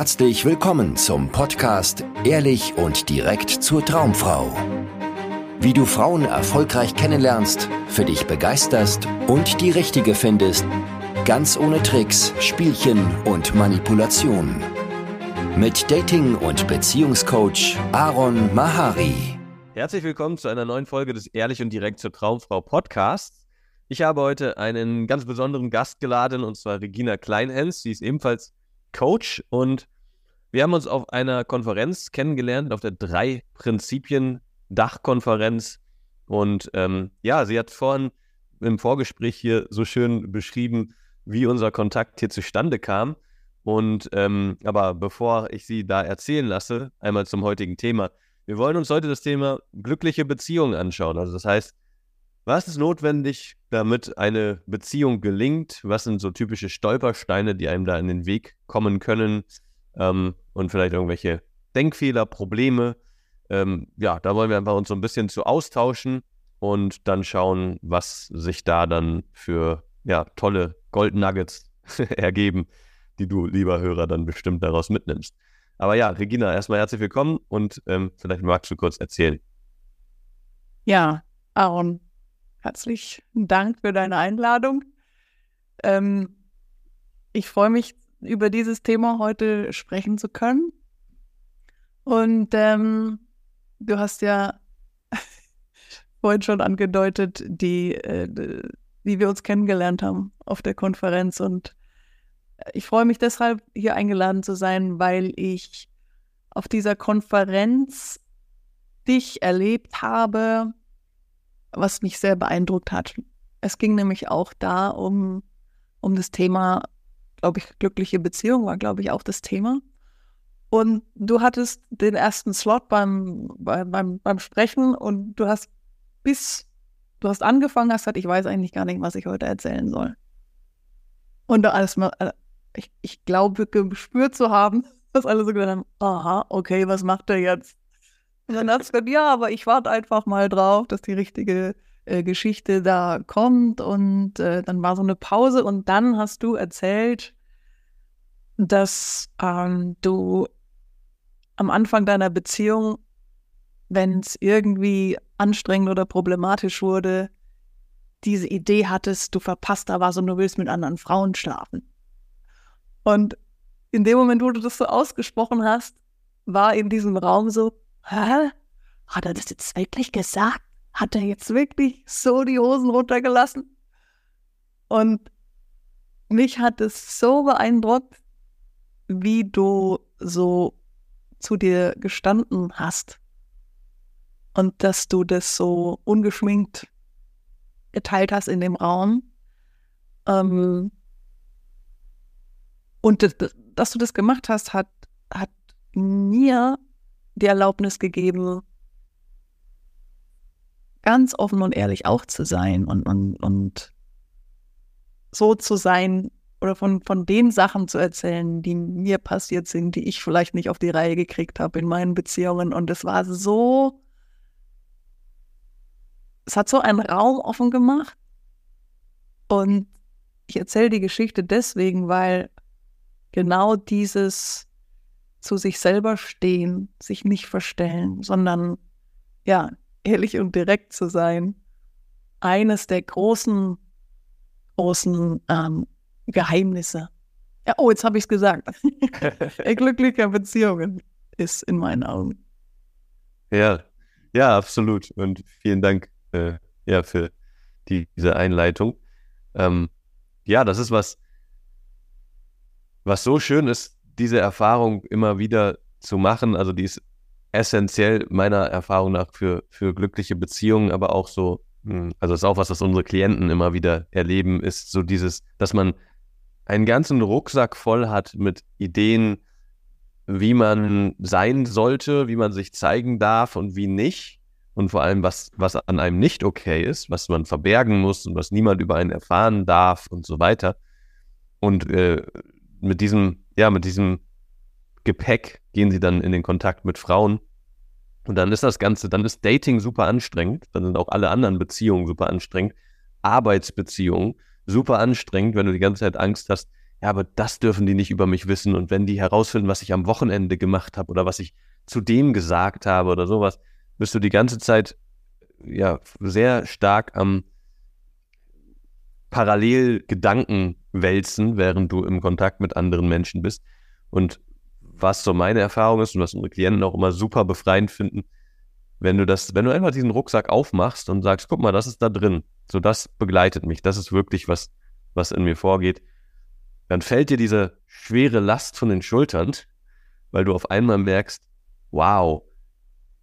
Herzlich willkommen zum Podcast Ehrlich und direkt zur Traumfrau. Wie du Frauen erfolgreich kennenlernst, für dich begeisterst und die richtige findest, ganz ohne Tricks, Spielchen und Manipulation. Mit Dating- und Beziehungscoach Aaron Mahari. Herzlich willkommen zu einer neuen Folge des Ehrlich und direkt zur Traumfrau Podcasts. Ich habe heute einen ganz besonderen Gast geladen und zwar Regina Kleinhens. Sie ist ebenfalls Coach und wir haben uns auf einer Konferenz kennengelernt, auf der drei Prinzipien Dachkonferenz. Und ähm, ja, sie hat vorhin im Vorgespräch hier so schön beschrieben, wie unser Kontakt hier zustande kam. Und ähm, aber bevor ich sie da erzählen lasse, einmal zum heutigen Thema. Wir wollen uns heute das Thema glückliche Beziehungen anschauen. Also das heißt, was ist notwendig, damit eine Beziehung gelingt? Was sind so typische Stolpersteine, die einem da in den Weg kommen können? Ähm, und vielleicht irgendwelche Denkfehler, Probleme. Ähm, ja, da wollen wir einfach uns so ein bisschen zu austauschen und dann schauen, was sich da dann für ja, tolle Gold Nuggets ergeben, die du, lieber Hörer, dann bestimmt daraus mitnimmst. Aber ja, Regina, erstmal herzlich willkommen und ähm, vielleicht magst du kurz erzählen. Ja, Aaron, Herzlichen Dank für deine Einladung. Ähm, ich freue mich, über dieses Thema heute sprechen zu können. Und ähm, du hast ja vorhin schon angedeutet, die, äh, wie wir uns kennengelernt haben auf der Konferenz. Und ich freue mich deshalb, hier eingeladen zu sein, weil ich auf dieser Konferenz dich erlebt habe, was mich sehr beeindruckt hat. Es ging nämlich auch da um, um das Thema, glaube ich, glückliche Beziehung war, glaube ich, auch das Thema. Und du hattest den ersten Slot beim, beim, beim Sprechen und du hast bis du hast angefangen, hast gesagt, ich weiß eigentlich gar nicht, was ich heute erzählen soll. Und da alles mal, äh, ich, ich glaube, gespürt zu haben, dass alle so gedacht haben, aha, okay, was macht er jetzt? Dann hat es gesagt, ja, aber ich warte einfach mal drauf, dass die richtige äh, Geschichte da kommt. Und äh, dann war so eine Pause und dann hast du erzählt, dass ähm, du am Anfang deiner Beziehung, wenn es irgendwie anstrengend oder problematisch wurde, diese Idee hattest, du verpasst da was und du willst mit anderen Frauen schlafen. Und in dem Moment, wo du das so ausgesprochen hast, war in diesem Raum so, hä? Hat er das jetzt wirklich gesagt? Hat er jetzt wirklich so die Hosen runtergelassen? Und mich hat es so beeindruckt, wie du so zu dir gestanden hast und dass du das so ungeschminkt geteilt hast in dem Raum. Ähm, und das, dass du das gemacht hast, hat, hat mir die Erlaubnis gegeben, ganz offen und ehrlich auch zu sein und, und, und so zu sein oder von, von den Sachen zu erzählen, die mir passiert sind, die ich vielleicht nicht auf die Reihe gekriegt habe in meinen Beziehungen. Und es war so, es hat so einen Raum offen gemacht. Und ich erzähle die Geschichte deswegen, weil genau dieses zu sich selber stehen, sich nicht verstellen, sondern ja, ehrlich und direkt zu sein, eines der großen, großen ähm, Geheimnisse. Ja, oh, jetzt habe ich es gesagt. glücklicher Beziehungen ist in meinen Augen. Ja, ja, absolut. Und vielen Dank äh, ja, für die, diese Einleitung. Ähm, ja, das ist was, was so schön ist, diese Erfahrung immer wieder zu machen, also die ist essentiell meiner Erfahrung nach für, für glückliche Beziehungen, aber auch so, hm, also ist auch was, was unsere Klienten immer wieder erleben, ist so dieses, dass man einen ganzen Rucksack voll hat mit Ideen, wie man sein sollte, wie man sich zeigen darf und wie nicht. Und vor allem, was, was an einem nicht okay ist, was man verbergen muss und was niemand über einen erfahren darf und so weiter. Und äh, mit diesem, ja, mit diesem Gepäck gehen sie dann in den Kontakt mit Frauen. Und dann ist das Ganze, dann ist Dating super anstrengend, dann sind auch alle anderen Beziehungen super anstrengend, Arbeitsbeziehungen super anstrengend, wenn du die ganze Zeit Angst hast, ja, aber das dürfen die nicht über mich wissen. Und wenn die herausfinden, was ich am Wochenende gemacht habe oder was ich zu dem gesagt habe oder sowas, bist du die ganze Zeit ja sehr stark am parallel Gedanken wälzen, während du im Kontakt mit anderen Menschen bist. Und was so meine Erfahrung ist und was unsere Klienten auch immer super befreiend finden, wenn du das, wenn du einfach diesen Rucksack aufmachst und sagst, guck mal, das ist da drin, so das begleitet mich, das ist wirklich was, was in mir vorgeht, dann fällt dir diese schwere Last von den Schultern, weil du auf einmal merkst, wow,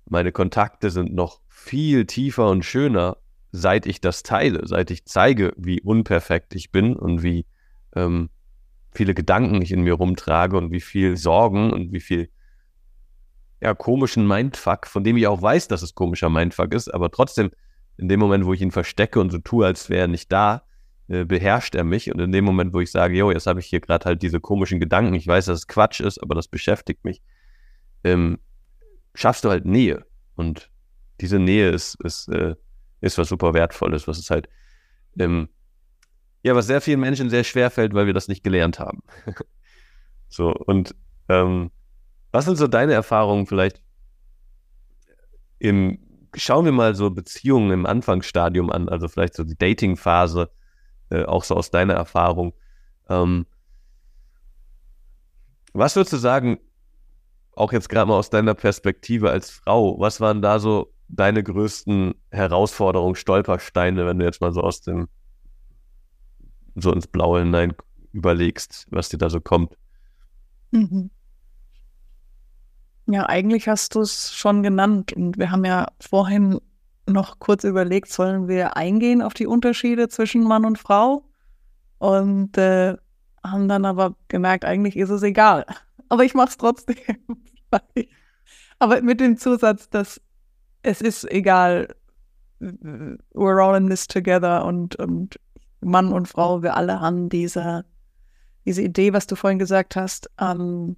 meine Kontakte sind noch viel tiefer und schöner, seit ich das teile, seit ich zeige, wie unperfekt ich bin und wie ähm, viele Gedanken ich in mir rumtrage und wie viel Sorgen und wie viel ja, komischen Mindfuck, von dem ich auch weiß, dass es komischer Mindfuck ist, aber trotzdem, in dem Moment, wo ich ihn verstecke und so tue, als wäre er nicht da, äh, beherrscht er mich. Und in dem Moment, wo ich sage, jo, jetzt habe ich hier gerade halt diese komischen Gedanken, ich weiß, dass es Quatsch ist, aber das beschäftigt mich, ähm, schaffst du halt Nähe. Und diese Nähe ist, ist, äh, ist was super Wertvolles, was es halt, ähm, ja, was sehr vielen Menschen sehr schwer fällt, weil wir das nicht gelernt haben. so, und ähm, was sind so deine Erfahrungen vielleicht im, schauen wir mal so Beziehungen im Anfangsstadium an, also vielleicht so die Dating-Phase, äh, auch so aus deiner Erfahrung. Ähm, was würdest du sagen, auch jetzt gerade mal aus deiner Perspektive als Frau, was waren da so deine größten Herausforderungen, Stolpersteine, wenn du jetzt mal so aus dem, so ins Blaue hinein überlegst, was dir da so kommt? Mhm. Ja, eigentlich hast du es schon genannt und wir haben ja vorhin noch kurz überlegt, sollen wir eingehen auf die Unterschiede zwischen Mann und Frau und äh, haben dann aber gemerkt, eigentlich ist es egal. Aber ich mache es trotzdem. aber mit dem Zusatz, dass es ist egal, we're all in this together und, und Mann und Frau, wir alle haben diese, diese Idee, was du vorhin gesagt hast, ähm,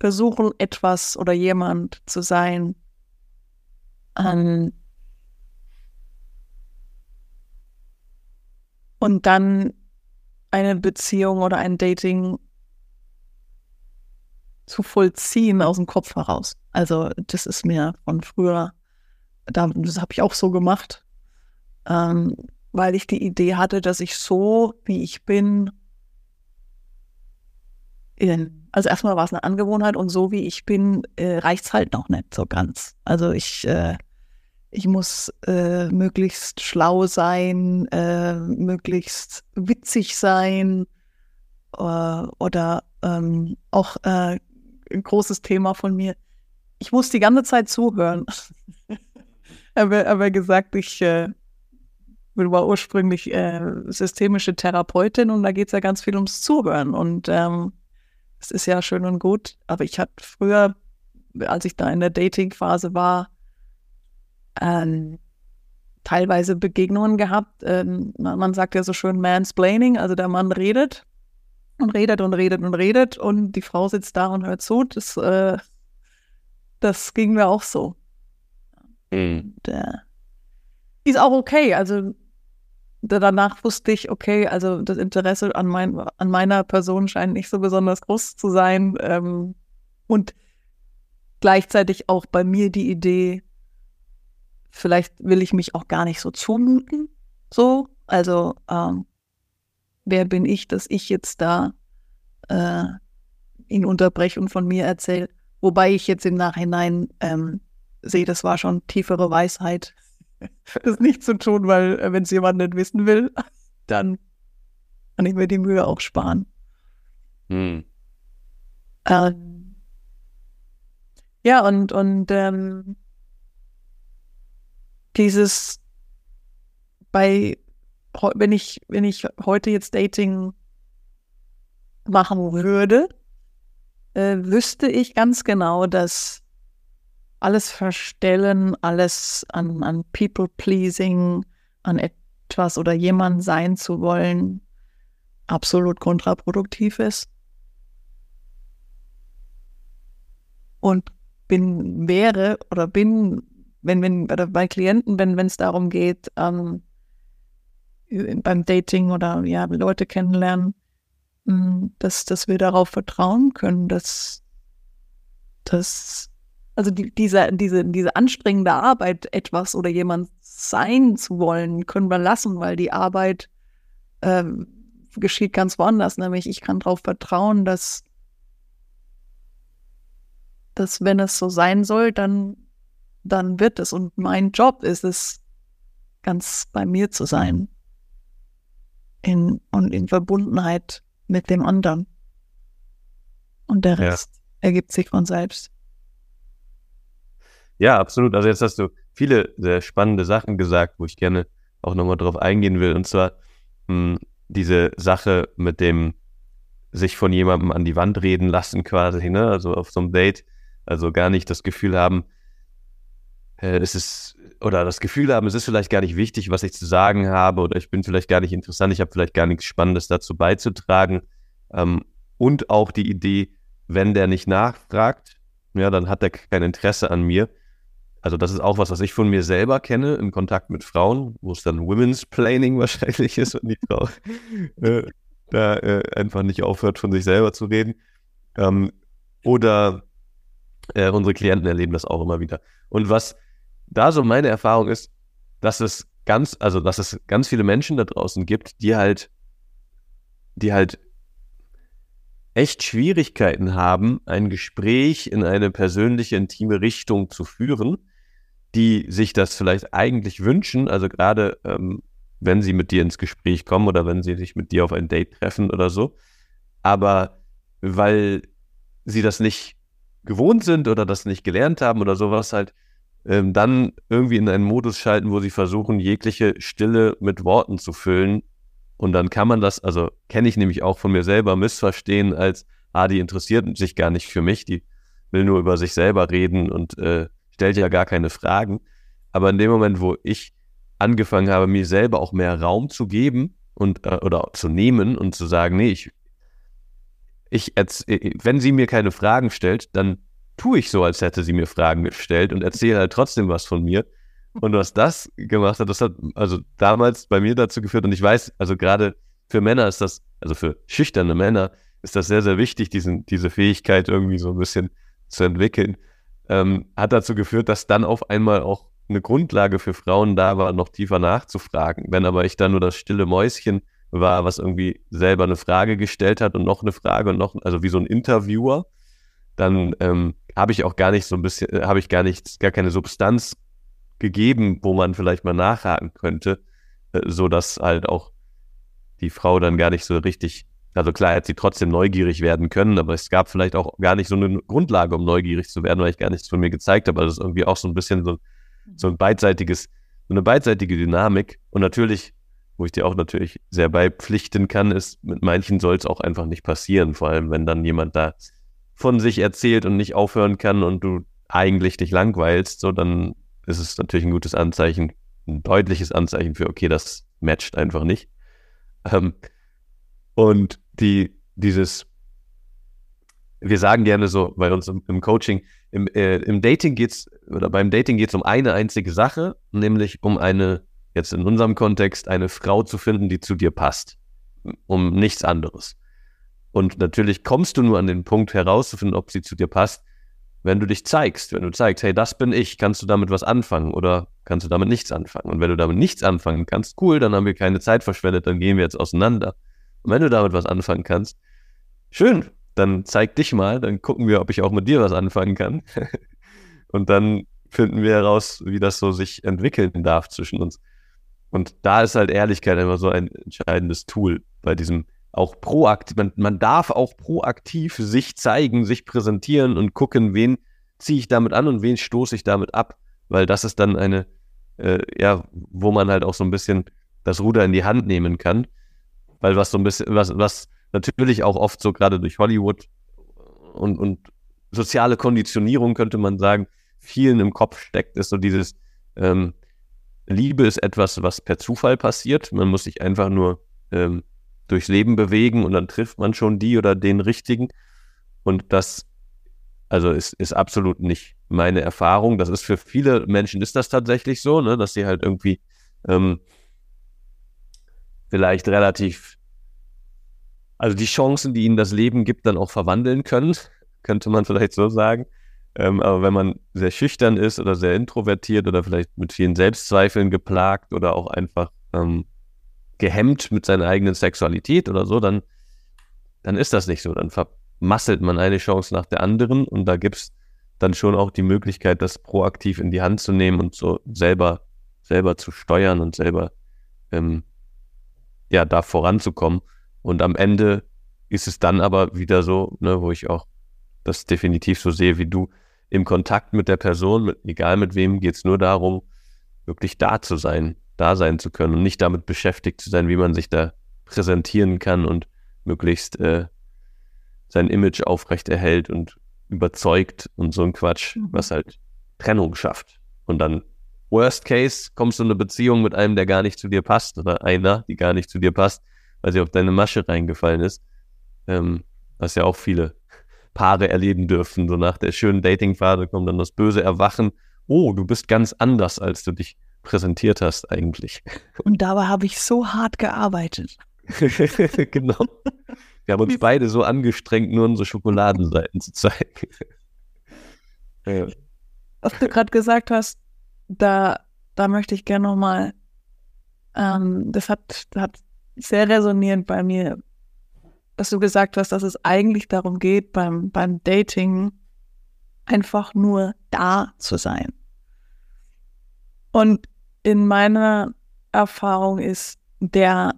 versuchen etwas oder jemand zu sein, ähm, und dann eine Beziehung oder ein Dating zu vollziehen aus dem Kopf heraus. Also das ist mir von früher, das habe ich auch so gemacht, ähm, weil ich die Idee hatte, dass ich so, wie ich bin, in, also erstmal war es eine Angewohnheit und so wie ich bin, äh, reicht es halt noch nicht so ganz. Also ich, äh, ich muss äh, möglichst schlau sein, äh, möglichst witzig sein äh, oder ähm, auch äh, ein großes Thema von mir. Ich muss die ganze Zeit zuhören. aber, aber gesagt, ich äh, war ursprünglich äh, systemische Therapeutin und da geht es ja ganz viel ums Zuhören. Und ähm, es ist ja schön und gut, aber ich hatte früher, als ich da in der Dating-Phase war, ähm, teilweise Begegnungen gehabt. Ähm, man sagt ja so schön Mansplaining, also der Mann redet und redet und redet und redet und die Frau sitzt da und hört zu. Das, äh, das ging mir auch so. Mhm. Und, äh, ist auch okay. Also danach wusste ich, okay, also das Interesse an, mein, an meiner Person scheint nicht so besonders groß zu sein. Ähm, und gleichzeitig auch bei mir die Idee, vielleicht will ich mich auch gar nicht so zumuten. So, also ähm, wer bin ich, dass ich jetzt da äh, ihn unterbreche und von mir erzähle. Wobei ich jetzt im Nachhinein ähm, sehe, das war schon tiefere Weisheit, das nicht zu tun, weil äh, wenn es jemand nicht wissen will, dann kann ich mir die Mühe auch sparen. Hm. Ähm, ja, und, und ähm, dieses bei, wenn ich, wenn ich heute jetzt Dating machen würde, äh, wüsste ich ganz genau, dass alles Verstellen, alles an, an People-Pleasing, an etwas oder jemand sein zu wollen, absolut kontraproduktiv ist. Und bin, wäre oder bin, wenn, wenn bei Klienten, wenn es darum geht, ähm, beim Dating oder ja, Leute kennenlernen, mm, dass, dass wir darauf vertrauen können, dass, dass also die, diese, diese, diese anstrengende Arbeit, etwas oder jemand sein zu wollen, können wir lassen, weil die Arbeit äh, geschieht ganz woanders. Nämlich ich kann darauf vertrauen, dass, dass wenn es so sein soll, dann, dann wird es. Und mein Job ist es, ganz bei mir zu sein. In, und in Verbundenheit mit dem anderen. Und der Rest ja. ergibt sich von selbst. Ja, absolut. Also jetzt hast du viele sehr spannende Sachen gesagt, wo ich gerne auch nochmal drauf eingehen will. Und zwar mh, hm, diese Sache mit dem sich von jemandem an die Wand reden lassen quasi, ne? Also auf so einem Date, also gar nicht das Gefühl haben, äh, es ist, oder das Gefühl haben, es ist vielleicht gar nicht wichtig, was ich zu sagen habe, oder ich bin vielleicht gar nicht interessant, ich habe vielleicht gar nichts Spannendes dazu beizutragen. Ähm, und auch die Idee, wenn der nicht nachfragt, ja, dann hat er kein Interesse an mir. Also das ist auch was, was ich von mir selber kenne im Kontakt mit Frauen, wo es dann Women's Planning wahrscheinlich ist und die Frau äh, da äh, einfach nicht aufhört, von sich selber zu reden. Ähm, oder äh, unsere Klienten erleben das auch immer wieder. Und was da so meine Erfahrung ist, dass es ganz, also dass es ganz viele Menschen da draußen gibt, die halt, die halt echt Schwierigkeiten haben, ein Gespräch in eine persönliche, intime Richtung zu führen, die sich das vielleicht eigentlich wünschen, also gerade ähm, wenn sie mit dir ins Gespräch kommen oder wenn sie sich mit dir auf ein Date treffen oder so, aber weil sie das nicht gewohnt sind oder das nicht gelernt haben oder sowas halt, ähm, dann irgendwie in einen Modus schalten, wo sie versuchen, jegliche Stille mit Worten zu füllen, und dann kann man das, also kenne ich nämlich auch von mir selber, missverstehen als, ah, die interessiert sich gar nicht für mich, die will nur über sich selber reden und äh, stellt ja gar keine Fragen. Aber in dem Moment, wo ich angefangen habe, mir selber auch mehr Raum zu geben und äh, oder zu nehmen und zu sagen, nee, ich, ich äh, wenn sie mir keine Fragen stellt, dann tue ich so, als hätte sie mir Fragen gestellt und erzähle halt trotzdem was von mir und was das gemacht hat, das hat also damals bei mir dazu geführt. Und ich weiß, also gerade für Männer ist das, also für schüchterne Männer ist das sehr, sehr wichtig, diesen, diese Fähigkeit irgendwie so ein bisschen zu entwickeln. Ähm, hat dazu geführt, dass dann auf einmal auch eine Grundlage für Frauen da war, noch tiefer nachzufragen. Wenn aber ich dann nur das stille Mäuschen war, was irgendwie selber eine Frage gestellt hat und noch eine Frage und noch, also wie so ein Interviewer, dann ähm, habe ich auch gar nicht so ein bisschen, äh, habe ich gar nichts, gar keine Substanz gegeben, wo man vielleicht mal nachhaken könnte, äh, so dass halt auch die Frau dann gar nicht so richtig, also klar hätte sie trotzdem neugierig werden können, aber es gab vielleicht auch gar nicht so eine Grundlage, um neugierig zu werden, weil ich gar nichts von mir gezeigt habe. Also es ist irgendwie auch so ein bisschen so, so ein beidseitiges, so eine beidseitige Dynamik. Und natürlich, wo ich dir auch natürlich sehr beipflichten kann, ist, mit manchen soll es auch einfach nicht passieren, vor allem wenn dann jemand da von sich erzählt und nicht aufhören kann und du eigentlich dich langweilst, so dann ist es natürlich ein gutes Anzeichen, ein deutliches Anzeichen für, okay, das matcht einfach nicht. Ähm, und die, dieses, wir sagen gerne so bei uns im, im Coaching, im, äh, im Dating geht's, oder beim Dating geht es um eine einzige Sache, nämlich um eine, jetzt in unserem Kontext, eine Frau zu finden, die zu dir passt. Um nichts anderes. Und natürlich kommst du nur an den Punkt herauszufinden, ob sie zu dir passt, wenn du dich zeigst, wenn du zeigst, hey, das bin ich, kannst du damit was anfangen oder kannst du damit nichts anfangen? Und wenn du damit nichts anfangen kannst, cool, dann haben wir keine Zeit verschwendet, dann gehen wir jetzt auseinander. Und wenn du damit was anfangen kannst, schön, dann zeig dich mal, dann gucken wir, ob ich auch mit dir was anfangen kann. und dann finden wir heraus, wie das so sich entwickeln darf zwischen uns. Und da ist halt Ehrlichkeit immer so ein entscheidendes Tool bei diesem auch proaktiv, man, man darf auch proaktiv sich zeigen, sich präsentieren und gucken, wen ziehe ich damit an und wen stoße ich damit ab, weil das ist dann eine, äh, ja, wo man halt auch so ein bisschen das Ruder in die Hand nehmen kann, weil was so ein bisschen, was, was natürlich auch oft so gerade durch Hollywood und, und soziale Konditionierung könnte man sagen, vielen im Kopf steckt, ist so dieses ähm, Liebe ist etwas, was per Zufall passiert. Man muss sich einfach nur ähm, durchs Leben bewegen und dann trifft man schon die oder den richtigen. Und das, also ist, ist absolut nicht meine Erfahrung. Das ist für viele Menschen ist das tatsächlich so, ne, dass sie halt irgendwie ähm, vielleicht relativ also die Chancen, die ihnen das Leben gibt, dann auch verwandeln können, könnte man vielleicht so sagen. Ähm, aber wenn man sehr schüchtern ist oder sehr introvertiert oder vielleicht mit vielen Selbstzweifeln geplagt oder auch einfach ähm, gehemmt mit seiner eigenen Sexualität oder so, dann, dann ist das nicht so. Dann vermasselt man eine Chance nach der anderen und da gibt es dann schon auch die Möglichkeit, das proaktiv in die Hand zu nehmen und so selber, selber zu steuern und selber ähm, ja, da voranzukommen. Und am Ende ist es dann aber wieder so, ne, wo ich auch das definitiv so sehe wie du, im Kontakt mit der Person, mit, egal mit wem, geht es nur darum, wirklich da zu sein, da sein zu können und nicht damit beschäftigt zu sein, wie man sich da präsentieren kann und möglichst äh, sein Image aufrechterhält und überzeugt und so ein Quatsch, mhm. was halt Trennung schafft. Und dann, worst case, kommst du in eine Beziehung mit einem, der gar nicht zu dir passt oder einer, die gar nicht zu dir passt, weil sie auf deine Masche reingefallen ist. Ähm, was ja auch viele Paare erleben dürfen. So nach der schönen Datingphase kommt dann das böse Erwachen. Oh, du bist ganz anders, als du dich präsentiert hast eigentlich. Und dabei habe ich so hart gearbeitet. genau. Wir haben uns beide so angestrengt, nur unsere Schokoladenseiten zu zeigen. ja. Was du gerade gesagt hast, da, da möchte ich gerne nochmal, ähm, das hat, hat sehr resonierend bei mir, dass du gesagt hast, dass es eigentlich darum geht, beim, beim Dating einfach nur da zu sein. Und in meiner Erfahrung ist der,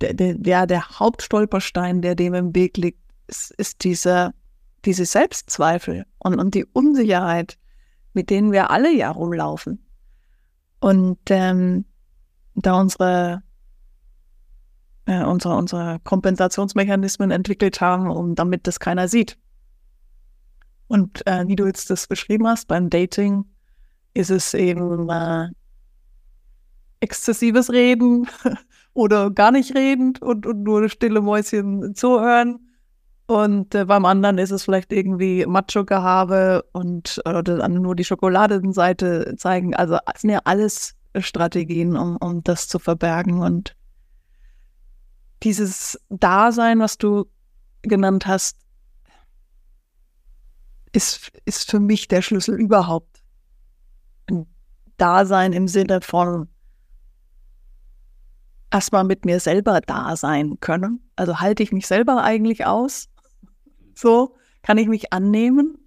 der, der, der, Hauptstolperstein, der dem im Weg liegt, ist, ist dieser, diese Selbstzweifel und, und die Unsicherheit, mit denen wir alle ja rumlaufen. Und ähm, da unsere äh, unsere, unsere Kompensationsmechanismen entwickelt haben, um damit das keiner sieht. Und äh, wie du jetzt das beschrieben hast, beim Dating ist es eben äh, exzessives Reden oder gar nicht redend und, und nur stille Mäuschen zuhören. Und äh, beim anderen ist es vielleicht irgendwie Macho-Gehabe und oder nur die Schokoladenseite zeigen. Also es sind ja alles Strategien, um, um das zu verbergen. Und dieses Dasein, was du genannt hast, ist, ist für mich der Schlüssel überhaupt. Ein Dasein im Sinne von erstmal mit mir selber da sein können. Also halte ich mich selber eigentlich aus? So, kann ich mich annehmen?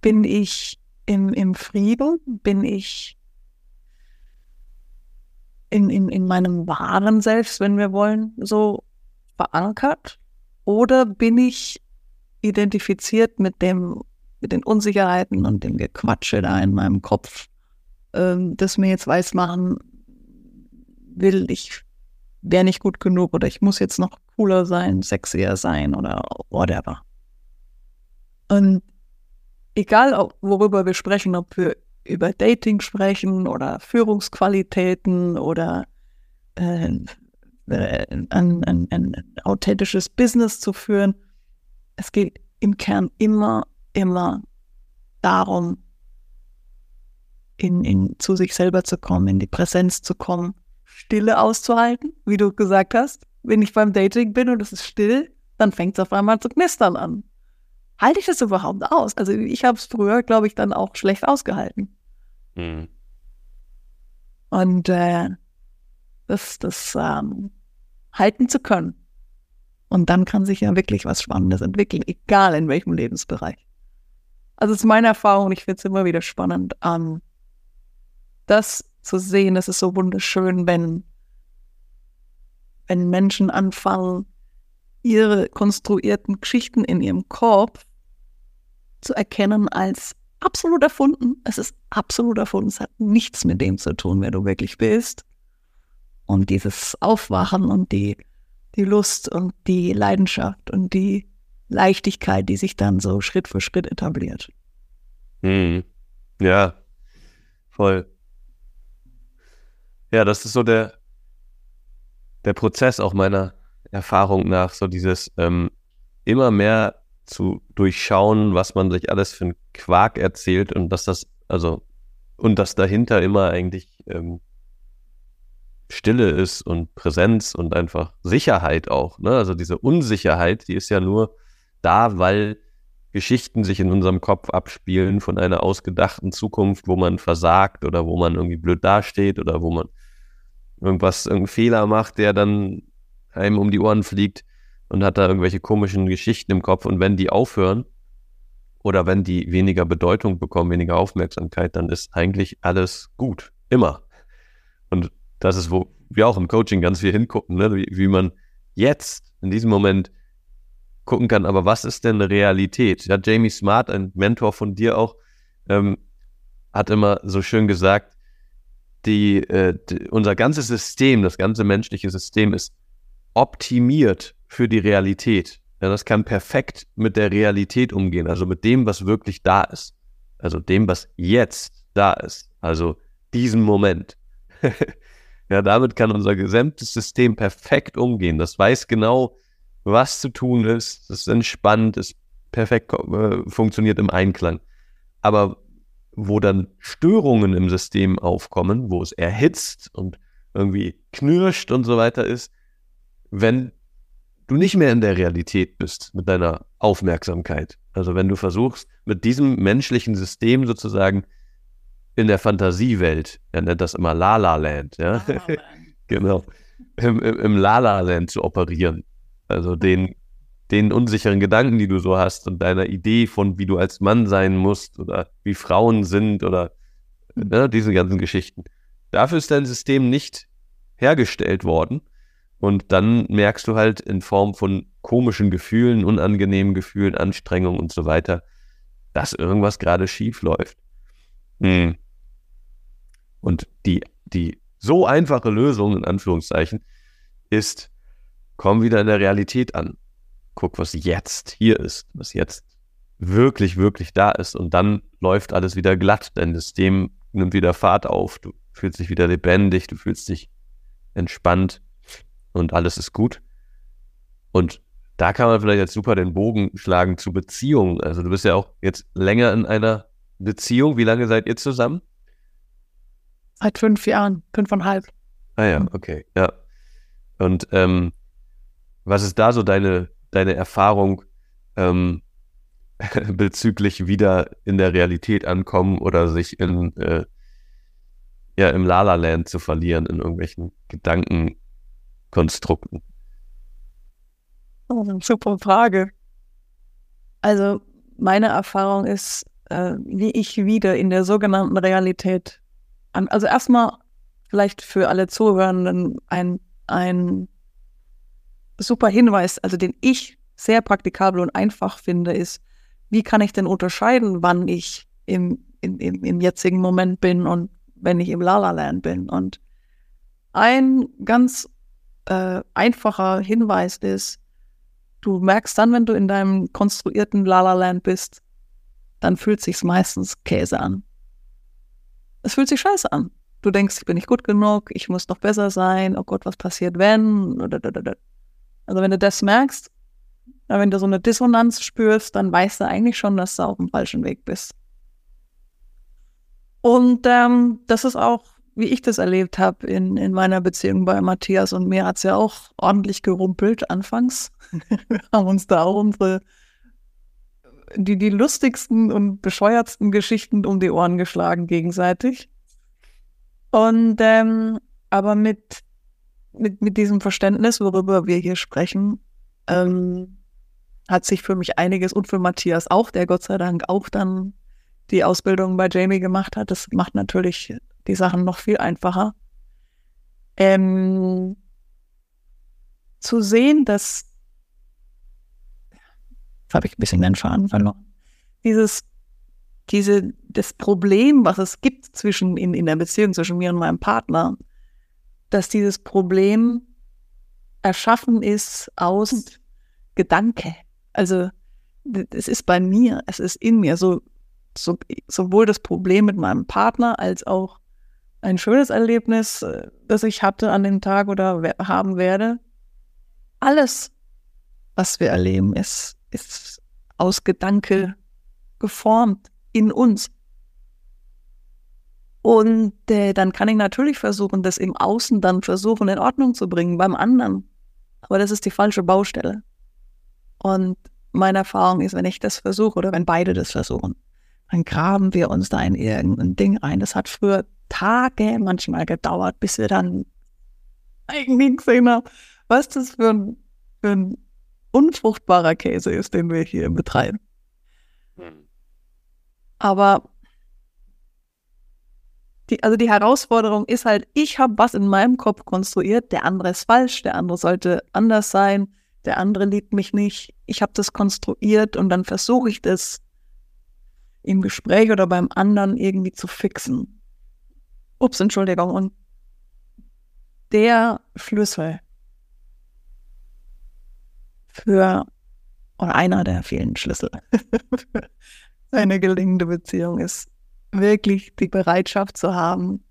Bin ich im, im Frieden? Bin ich in, in, in meinem wahren Selbst, wenn wir wollen, so verankert? Oder bin ich identifiziert mit dem, mit den Unsicherheiten und dem Gequatsche da in meinem Kopf, ähm, das mir jetzt weiß machen will, ich wäre nicht gut genug oder ich muss jetzt noch cooler sein, sexier sein oder whatever. Und egal, worüber wir sprechen, ob wir über Dating sprechen oder Führungsqualitäten oder äh, äh, ein, ein, ein authentisches Business zu führen. Es geht im Kern immer, immer darum, in, in, zu sich selber zu kommen, in die Präsenz zu kommen, Stille auszuhalten, wie du gesagt hast. Wenn ich beim Dating bin und es ist still, dann fängt es auf einmal zu knistern an halte ich das überhaupt aus? Also ich habe es früher, glaube ich, dann auch schlecht ausgehalten. Mhm. Und äh, das, das ähm, halten zu können. Und dann kann sich ja wirklich was Spannendes entwickeln, egal in welchem Lebensbereich. Also es ist meine Erfahrung, ich finde es immer wieder spannend, ähm, das zu sehen. Es ist so wunderschön, wenn, wenn Menschen anfangen, ihre konstruierten Geschichten in ihrem Kopf zu erkennen als absolut erfunden. Es ist absolut erfunden. Es hat nichts mit dem zu tun, wer du wirklich bist. Und dieses Aufwachen und die, die Lust und die Leidenschaft und die Leichtigkeit, die sich dann so Schritt für Schritt etabliert. Hm. Ja, voll. Ja, das ist so der, der Prozess auch meiner Erfahrung nach, so dieses ähm, immer mehr zu durchschauen, was man sich alles für einen Quark erzählt und dass das, also, und dass dahinter immer eigentlich ähm, Stille ist und Präsenz und einfach Sicherheit auch. Ne? Also diese Unsicherheit, die ist ja nur da, weil Geschichten sich in unserem Kopf abspielen von einer ausgedachten Zukunft, wo man versagt oder wo man irgendwie blöd dasteht oder wo man irgendwas, irgendeinen Fehler macht, der dann einem um die Ohren fliegt und hat da irgendwelche komischen Geschichten im Kopf. Und wenn die aufhören oder wenn die weniger Bedeutung bekommen, weniger Aufmerksamkeit, dann ist eigentlich alles gut. Immer. Und das ist, wo wir auch im Coaching ganz viel hingucken, ne? wie, wie man jetzt in diesem Moment gucken kann, aber was ist denn Realität? Ja, Jamie Smart, ein Mentor von dir auch, ähm, hat immer so schön gesagt, die, äh, die, unser ganzes System, das ganze menschliche System ist optimiert für die Realität. Ja, das kann perfekt mit der Realität umgehen, also mit dem, was wirklich da ist. Also dem, was jetzt da ist. Also diesen Moment. ja, damit kann unser gesamtes System perfekt umgehen. Das weiß genau, was zu tun ist. Das ist entspannt, ist perfekt äh, funktioniert im Einklang. Aber wo dann Störungen im System aufkommen, wo es erhitzt und irgendwie knirscht und so weiter ist, wenn du nicht mehr in der Realität bist mit deiner Aufmerksamkeit. Also wenn du versuchst, mit diesem menschlichen System sozusagen in der Fantasiewelt, er nennt das immer Lala Land, ja, genau, im, im, im Lala Land zu operieren. Also den, den unsicheren Gedanken, die du so hast und deiner Idee von, wie du als Mann sein musst oder wie Frauen sind oder ne, diese ganzen Geschichten. Dafür ist dein System nicht hergestellt worden. Und dann merkst du halt in Form von komischen Gefühlen, unangenehmen Gefühlen, Anstrengungen und so weiter, dass irgendwas gerade schief läuft. Mhm. Und die, die so einfache Lösung, in Anführungszeichen, ist, komm wieder in der Realität an. Guck, was jetzt hier ist, was jetzt wirklich, wirklich da ist. Und dann läuft alles wieder glatt. Dein System nimmt wieder Fahrt auf. Du fühlst dich wieder lebendig, du fühlst dich entspannt und alles ist gut. Und da kann man vielleicht jetzt super den Bogen schlagen zu Beziehungen. Also du bist ja auch jetzt länger in einer Beziehung. Wie lange seid ihr zusammen? Seit fünf Jahren, fünfeinhalb. Ah ja, okay, ja. Und ähm, was ist da so deine, deine Erfahrung ähm, bezüglich wieder in der Realität ankommen oder sich in äh, ja im Lala Land zu verlieren in irgendwelchen Gedanken Konstrukten? Oh, super Frage. Also meine Erfahrung ist, äh, wie ich wieder in der sogenannten Realität an. Also erstmal vielleicht für alle Zuhörenden ein, ein super Hinweis, also den ich sehr praktikabel und einfach finde, ist, wie kann ich denn unterscheiden, wann ich im, im, im, jetzigen Moment bin und wenn ich im Lala Land bin. Und ein ganz äh, einfacher Hinweis ist, du merkst dann, wenn du in deinem konstruierten Lala-Land bist, dann fühlt sich's meistens Käse an. Es fühlt sich scheiße an. Du denkst, ich bin nicht gut genug, ich muss noch besser sein, oh Gott, was passiert, wenn? Also wenn du das merkst, wenn du so eine Dissonanz spürst, dann weißt du eigentlich schon, dass du auf dem falschen Weg bist. Und ähm, das ist auch wie ich das erlebt habe in, in meiner Beziehung bei Matthias und mir hat es ja auch ordentlich gerumpelt anfangs. Wir haben uns da auch unsere die, die lustigsten und bescheuertsten Geschichten um die Ohren geschlagen gegenseitig. Und ähm, aber mit, mit, mit diesem Verständnis, worüber wir hier sprechen, ähm, hat sich für mich einiges und für Matthias auch, der Gott sei Dank auch dann die Ausbildung bei Jamie gemacht hat. Das macht natürlich die Sachen noch viel einfacher. Ähm, zu sehen, dass jetzt habe ich ein bisschen den Faden verloren. Dieses, diese, das Problem, was es gibt zwischen in, in der Beziehung zwischen mir und meinem Partner, dass dieses Problem erschaffen ist aus Gedanke. Also es ist bei mir, es ist in mir. So, so, sowohl das Problem mit meinem Partner als auch ein schönes Erlebnis, äh, das ich hatte an dem Tag oder haben werde. Alles, was wir erleben, ist, ist aus Gedanke geformt in uns. Und äh, dann kann ich natürlich versuchen, das im Außen dann versuchen, in Ordnung zu bringen beim anderen. Aber das ist die falsche Baustelle. Und meine Erfahrung ist, wenn ich das versuche oder wenn beide das versuchen, dann graben wir uns da in irgendein Ding ein. Das hat früher Tage manchmal gedauert, bis wir dann eigentlich gesehen haben, was das für ein, für ein unfruchtbarer Käse ist, den wir hier betreiben. Hm. Aber die, also die Herausforderung ist halt, ich habe was in meinem Kopf konstruiert, der andere ist falsch, der andere sollte anders sein, der andere liebt mich nicht. Ich habe das konstruiert und dann versuche ich das im Gespräch oder beim anderen irgendwie zu fixen. Ups, Entschuldigung. Und der Schlüssel für, oder einer der vielen Schlüssel für eine gelingende Beziehung ist wirklich die Bereitschaft zu haben,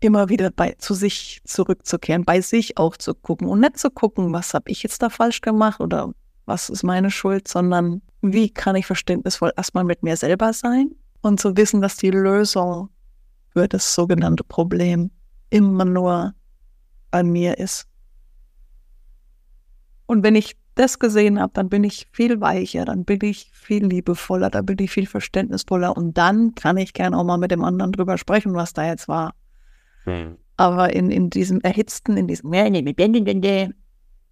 immer wieder bei, zu sich zurückzukehren, bei sich auch zu gucken und nicht zu gucken, was habe ich jetzt da falsch gemacht oder was ist meine Schuld, sondern wie kann ich verständnisvoll erstmal mit mir selber sein und zu wissen, dass die Lösung für das sogenannte Problem immer nur bei mir ist. Und wenn ich das gesehen habe, dann bin ich viel weicher, dann bin ich viel liebevoller, dann bin ich viel verständnisvoller und dann kann ich gern auch mal mit dem anderen drüber sprechen, was da jetzt war. Hm. Aber in, in diesem erhitzten, in diesem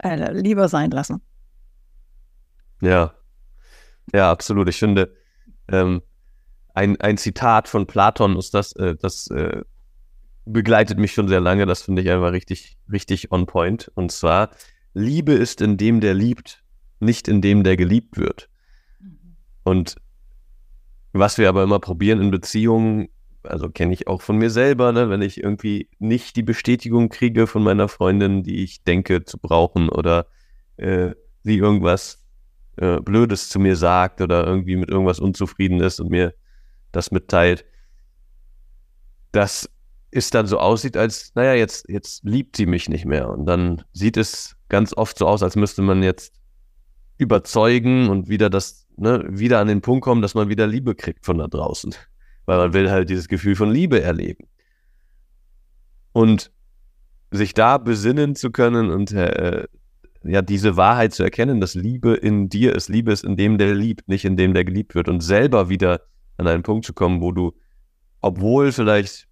äh, lieber sein lassen. Ja, ja, absolut. Ich finde, ähm, ein, ein Zitat von Platon ist das, äh, das äh, begleitet mich schon sehr lange. Das finde ich einfach richtig, richtig on point. Und zwar, Liebe ist in dem, der liebt, nicht in dem, der geliebt wird. Mhm. Und was wir aber immer probieren in Beziehungen, also kenne ich auch von mir selber, ne, wenn ich irgendwie nicht die Bestätigung kriege von meiner Freundin, die ich denke zu brauchen oder äh, sie irgendwas äh, Blödes zu mir sagt oder irgendwie mit irgendwas unzufrieden ist und mir das mitteilt, dass es dann so aussieht, als, naja, jetzt, jetzt liebt sie mich nicht mehr. Und dann sieht es ganz oft so aus, als müsste man jetzt überzeugen und wieder das, ne, wieder an den Punkt kommen, dass man wieder Liebe kriegt von da draußen. Weil man will halt dieses Gefühl von Liebe erleben. Und sich da besinnen zu können und äh, ja, diese Wahrheit zu erkennen, dass Liebe in dir ist, Liebe ist in dem, der liebt, nicht in dem, der geliebt wird. Und selber wieder an einen Punkt zu kommen, wo du, obwohl vielleicht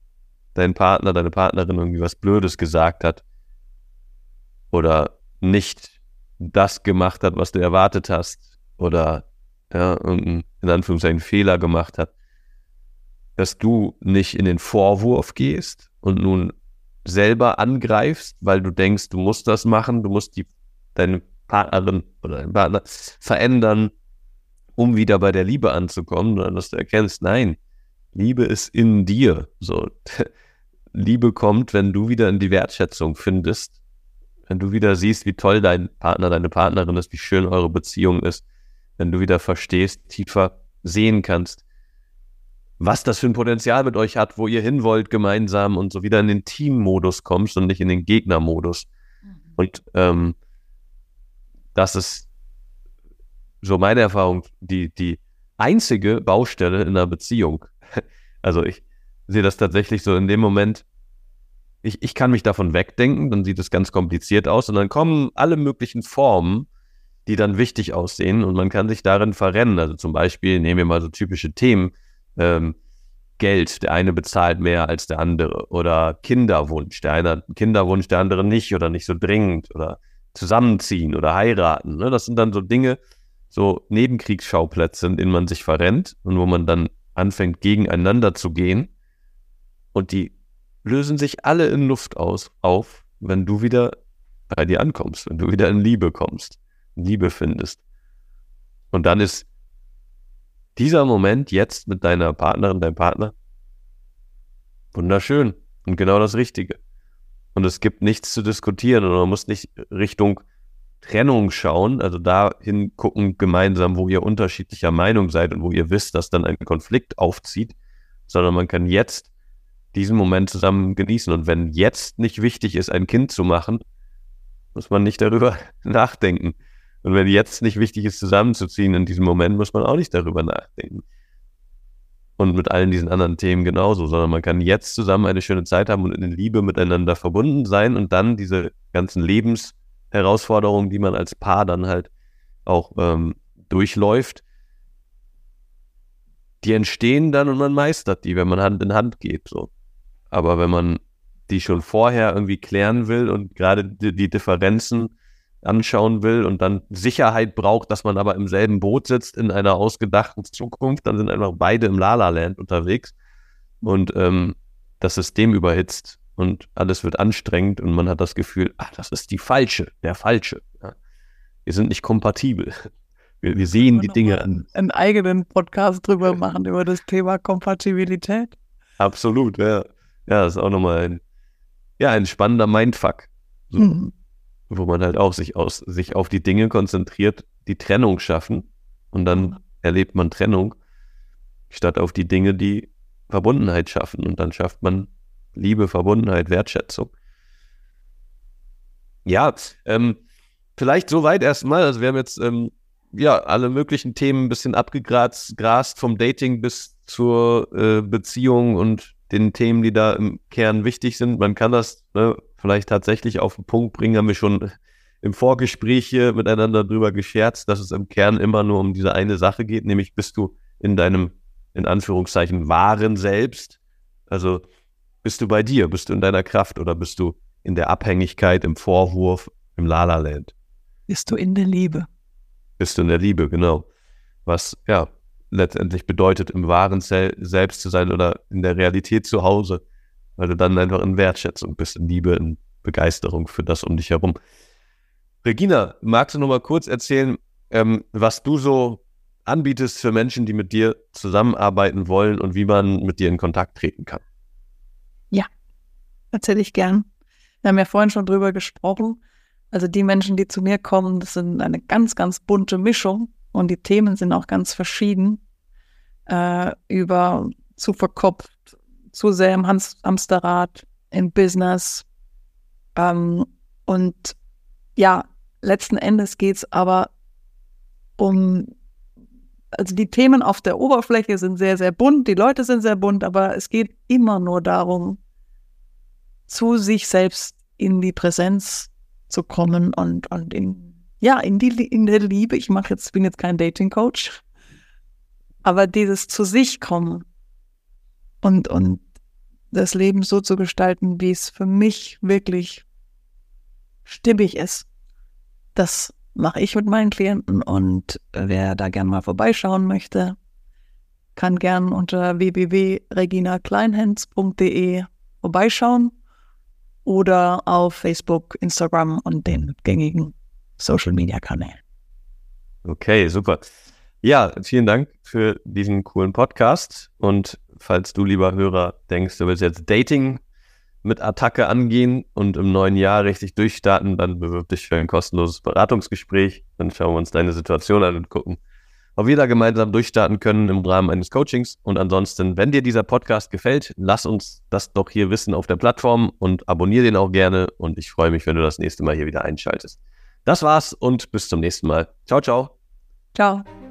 dein Partner, deine Partnerin irgendwie was Blödes gesagt hat oder nicht das gemacht hat, was du erwartet hast oder ja, irgendeinen, in Anführungszeichen, Fehler gemacht hat, dass du nicht in den Vorwurf gehst und nun selber angreifst, weil du denkst, du musst das machen, du musst die, deine Partnerin oder deinen Partner verändern, um wieder bei der Liebe anzukommen, sondern dass du erkennst, nein, Liebe ist in dir. So, Liebe kommt, wenn du wieder in die Wertschätzung findest, wenn du wieder siehst, wie toll dein Partner, deine Partnerin ist, wie schön eure Beziehung ist, wenn du wieder verstehst, tiefer sehen kannst, was das für ein Potenzial mit euch hat, wo ihr hin wollt gemeinsam und so wieder in den Teammodus kommst und nicht in den Gegnermodus. Mhm. Und ähm, das ist so meine Erfahrung, die, die einzige Baustelle in einer Beziehung. Also ich, sehe das tatsächlich so in dem Moment, ich, ich kann mich davon wegdenken, dann sieht es ganz kompliziert aus und dann kommen alle möglichen Formen, die dann wichtig aussehen und man kann sich darin verrennen. Also zum Beispiel, nehmen wir mal so typische Themen, ähm, Geld, der eine bezahlt mehr als der andere oder Kinderwunsch, der eine Kinderwunsch, der andere nicht oder nicht so dringend oder zusammenziehen oder heiraten. Ne? Das sind dann so Dinge, so Nebenkriegsschauplätze, in denen man sich verrennt und wo man dann anfängt, gegeneinander zu gehen und die lösen sich alle in Luft aus, auf, wenn du wieder bei dir ankommst, wenn du wieder in Liebe kommst, Liebe findest. Und dann ist dieser Moment jetzt mit deiner Partnerin, deinem Partner wunderschön und genau das Richtige. Und es gibt nichts zu diskutieren und man muss nicht Richtung Trennung schauen, also dahin gucken gemeinsam, wo ihr unterschiedlicher Meinung seid und wo ihr wisst, dass dann ein Konflikt aufzieht, sondern man kann jetzt diesen Moment zusammen genießen. Und wenn jetzt nicht wichtig ist, ein Kind zu machen, muss man nicht darüber nachdenken. Und wenn jetzt nicht wichtig ist, zusammenzuziehen in diesem Moment, muss man auch nicht darüber nachdenken. Und mit allen diesen anderen Themen genauso, sondern man kann jetzt zusammen eine schöne Zeit haben und in Liebe miteinander verbunden sein und dann diese ganzen Lebensherausforderungen, die man als Paar dann halt auch ähm, durchläuft, die entstehen dann und man meistert die, wenn man Hand in Hand geht. So. Aber wenn man die schon vorher irgendwie klären will und gerade die, die Differenzen anschauen will und dann Sicherheit braucht, dass man aber im selben Boot sitzt in einer ausgedachten Zukunft, dann sind einfach beide im Lala-Land unterwegs und ähm, das System überhitzt und alles wird anstrengend und man hat das Gefühl, ach, das ist die falsche, der falsche. Ja. Wir sind nicht kompatibel. Wir, wir sehen die Dinge an. Einen eigenen Podcast drüber machen, über das Thema Kompatibilität. Absolut, ja. Ja, das ist auch nochmal ein, ja, ein spannender Mindfuck. So, mhm. Wo man halt auch sich, aus, sich auf die Dinge konzentriert, die Trennung schaffen. Und dann mhm. erlebt man Trennung, statt auf die Dinge, die Verbundenheit schaffen. Und dann schafft man Liebe, Verbundenheit, Wertschätzung. Ja, ähm, vielleicht soweit erstmal. Also wir haben jetzt ähm, ja, alle möglichen Themen ein bisschen abgegrast, vom Dating bis zur äh, Beziehung und den Themen, die da im Kern wichtig sind. Man kann das ne, vielleicht tatsächlich auf den Punkt bringen, haben wir schon im Vorgespräch hier miteinander drüber gescherzt, dass es im Kern immer nur um diese eine Sache geht, nämlich bist du in deinem, in Anführungszeichen, wahren Selbst. Also bist du bei dir, bist du in deiner Kraft oder bist du in der Abhängigkeit, im Vorwurf, im Lala-Land? Bist du in der Liebe? bist du in der Liebe, genau. Was ja letztendlich bedeutet, im wahren Selbst zu sein oder in der Realität zu Hause, weil du dann einfach in Wertschätzung bist, in Liebe, in Begeisterung für das um dich herum. Regina, magst du noch mal kurz erzählen, ähm, was du so anbietest für Menschen, die mit dir zusammenarbeiten wollen und wie man mit dir in Kontakt treten kann? Ja, erzähle ich gern. Wir haben ja vorhin schon drüber gesprochen. Also die Menschen, die zu mir kommen, das sind eine ganz, ganz bunte Mischung und die Themen sind auch ganz verschieden. Äh, über zu verkopft, zu sehr im Hamsterrad, im Business. Ähm, und ja, letzten Endes geht es aber um, also die Themen auf der Oberfläche sind sehr, sehr bunt, die Leute sind sehr bunt, aber es geht immer nur darum, zu sich selbst in die Präsenz zu kommen und, und in, ja, in, die, in der Liebe. Ich mache jetzt, bin jetzt kein Dating-Coach, aber dieses zu sich kommen und, und das Leben so zu gestalten, wie es für mich wirklich stimmig ist, das mache ich mit meinen Klienten und wer da gern mal vorbeischauen möchte, kann gern unter www.reginakleinhens.de vorbeischauen oder auf Facebook, Instagram und den gängigen Social Media Kanälen. Okay, super. Ja, vielen Dank für diesen coolen Podcast. Und falls du, lieber Hörer, denkst, du willst jetzt Dating mit Attacke angehen und im neuen Jahr richtig durchstarten, dann bewirb dich für ein kostenloses Beratungsgespräch. Dann schauen wir uns deine Situation an und gucken, ob wir da gemeinsam durchstarten können im Rahmen eines Coachings. Und ansonsten, wenn dir dieser Podcast gefällt, lass uns das doch hier wissen auf der Plattform und abonniere den auch gerne. Und ich freue mich, wenn du das nächste Mal hier wieder einschaltest. Das war's und bis zum nächsten Mal. Ciao, ciao. Ciao.